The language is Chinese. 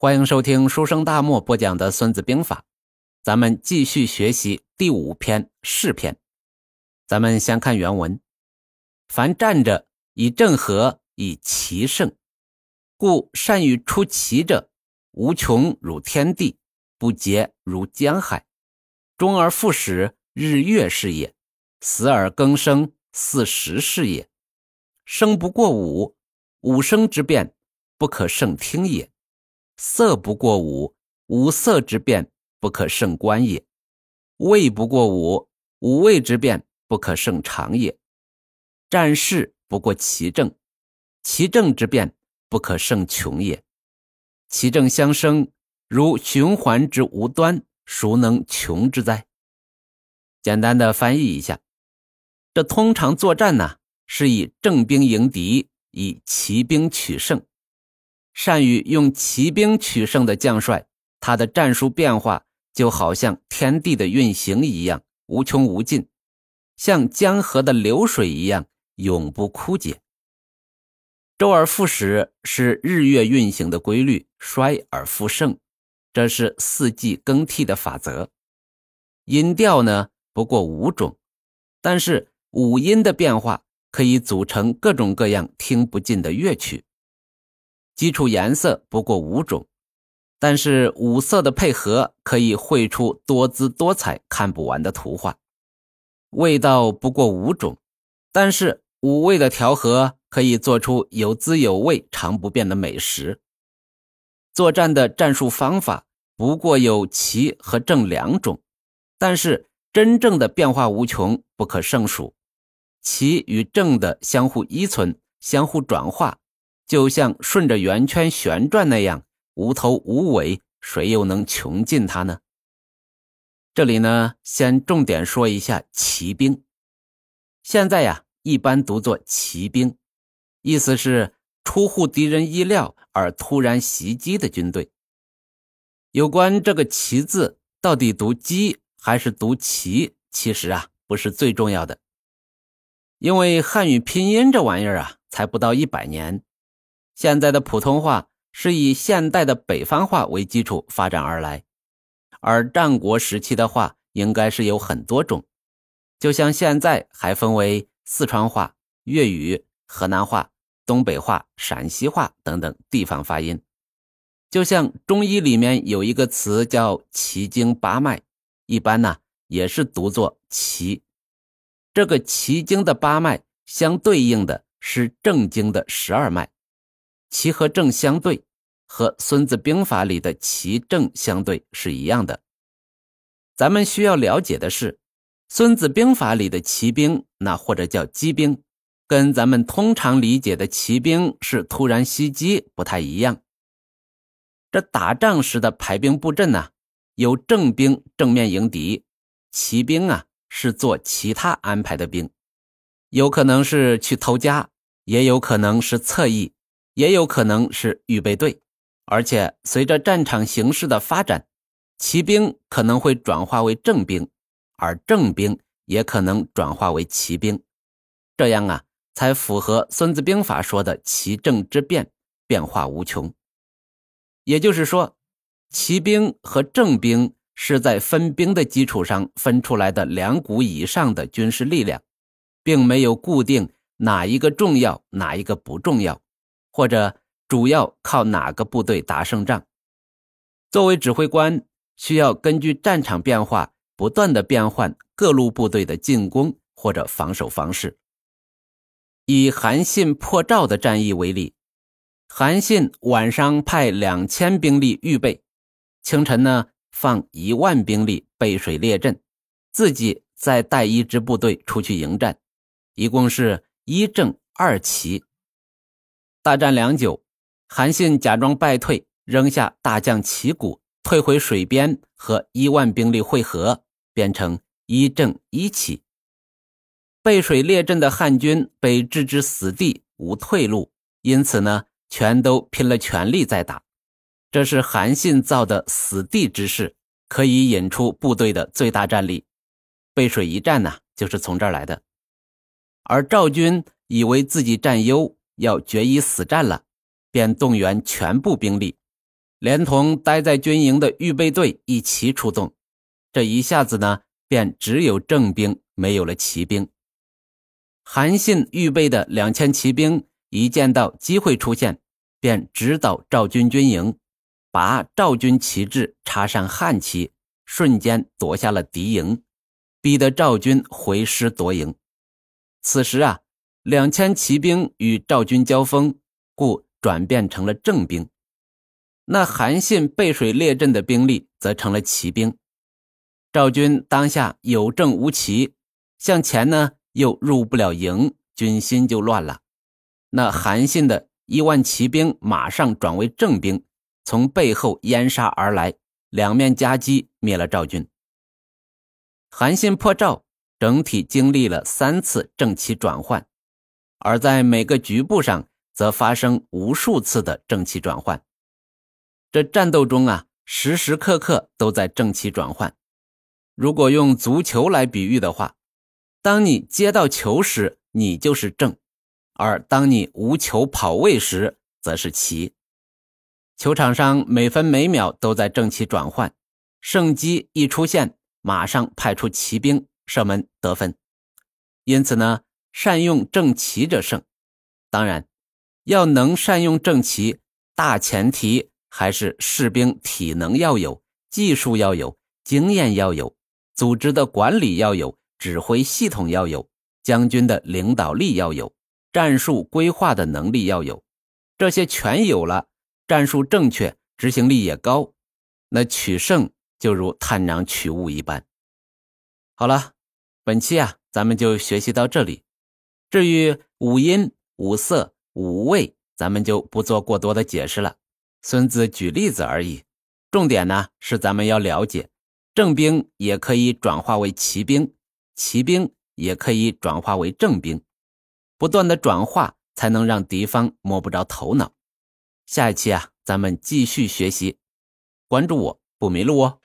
欢迎收听书生大漠播讲的《孙子兵法》，咱们继续学习第五篇士篇。咱们先看原文：凡战者，以正合，以奇胜，故善于出奇者，无穷如天地，不竭如江海，终而复始，日月是也；死而更生，四时是也。生不过五，五生之变，不可胜听也。色不过五，五色之变不可胜观也；味不过五，五味之变不可胜尝也。战事不过其政，其政之变不可胜穷也。其政相生，如循环之无端，孰能穷之哉？简单的翻译一下，这通常作战呢，是以正兵迎敌，以奇兵取胜。善于用骑兵取胜的将帅，他的战术变化就好像天地的运行一样无穷无尽，像江河的流水一样永不枯竭。周而复始是日月运行的规律，衰而复盛，这是四季更替的法则。音调呢不过五种，但是五音的变化可以组成各种各样听不尽的乐曲。基础颜色不过五种，但是五色的配合可以绘出多姿多彩、看不完的图画。味道不过五种，但是五味的调和可以做出有滋有味、尝不变的美食。作战的战术方法不过有奇和正两种，但是真正的变化无穷，不可胜数。奇与正的相互依存、相互转化。就像顺着圆圈旋转那样无头无尾，谁又能穷尽它呢？这里呢，先重点说一下骑兵。现在呀，一般读作骑兵，意思是出乎敌人意料而突然袭击的军队。有关这个“骑”字到底读“击”还是读“骑”，其实啊，不是最重要的，因为汉语拼音这玩意儿啊，才不到一百年。现在的普通话是以现代的北方话为基础发展而来，而战国时期的话应该是有很多种，就像现在还分为四川话、粤语、河南话、东北话、陕西话等等地方发音。就像中医里面有一个词叫奇经八脉，一般呢也是读作奇。这个奇经的八脉相对应的是正经的十二脉。奇和正相对，和《孙子兵法》里的奇正相对是一样的。咱们需要了解的是，《孙子兵法》里的骑兵，那或者叫机兵，跟咱们通常理解的骑兵是突然袭击不太一样。这打仗时的排兵布阵呢，有正兵正面迎敌，骑兵啊是做其他安排的兵，有可能是去偷家，也有可能是侧翼。也有可能是预备队，而且随着战场形势的发展，骑兵可能会转化为正兵，而正兵也可能转化为骑兵，这样啊，才符合《孙子兵法》说的“骑正之变，变化无穷”。也就是说，骑兵和正兵是在分兵的基础上分出来的两股以上的军事力量，并没有固定哪一个重要，哪一个不重要。或者主要靠哪个部队打胜仗？作为指挥官，需要根据战场变化，不断的变换各路部队的进攻或者防守方式。以韩信破赵的战役为例，韩信晚上派两千兵力预备，清晨呢放一万兵力背水列阵，自己再带一支部队出去迎战，一共是一正二旗。大战良久，韩信假装败退，扔下大将旗鼓，退回水边和一万兵力会合，变成一正一起。背水列阵的汉军被置之死地，无退路，因此呢，全都拼了全力在打。这是韩信造的死地之势，可以引出部队的最大战力。背水一战呢，就是从这儿来的。而赵军以为自己占优。要决一死战了，便动员全部兵力，连同待在军营的预备队一齐出动。这一下子呢，便只有正兵，没有了骑兵。韩信预备的两千骑兵一见到机会出现，便直捣赵军军营，把赵军旗帜插上汉旗，瞬间夺下了敌营，逼得赵军回师夺营。此时啊，两千骑兵与赵军交锋，故转变成了正兵。那韩信背水列阵的兵力则成了骑兵。赵军当下有正无骑，向前呢。又入不了营，军心就乱了。那韩信的一万骑兵马上转为正兵，从背后淹杀而来，两面夹击，灭了赵军。韩信破赵，整体经历了三次正旗转换，而在每个局部上，则发生无数次的正气转换。这战斗中啊，时时刻刻都在正气转换。如果用足球来比喻的话，当你接到球时，你就是正；而当你无球跑位时，则是奇。球场上每分每秒都在正气转换，胜机一出现，马上派出骑兵射门得分。因此呢，善用正奇者胜。当然，要能善用正奇，大前提还是士兵体能要有，技术要有，经验要有，组织的管理要有。指挥系统要有，将军的领导力要有，战术规划的能力要有，这些全有了，战术正确，执行力也高，那取胜就如探囊取物一般。好了，本期啊，咱们就学习到这里。至于五音、五色、五味，咱们就不做过多的解释了。孙子举例子而已，重点呢是咱们要了解，正兵也可以转化为骑兵。骑兵也可以转化为正兵，不断的转化才能让敌方摸不着头脑。下一期啊，咱们继续学习，关注我不迷路哦。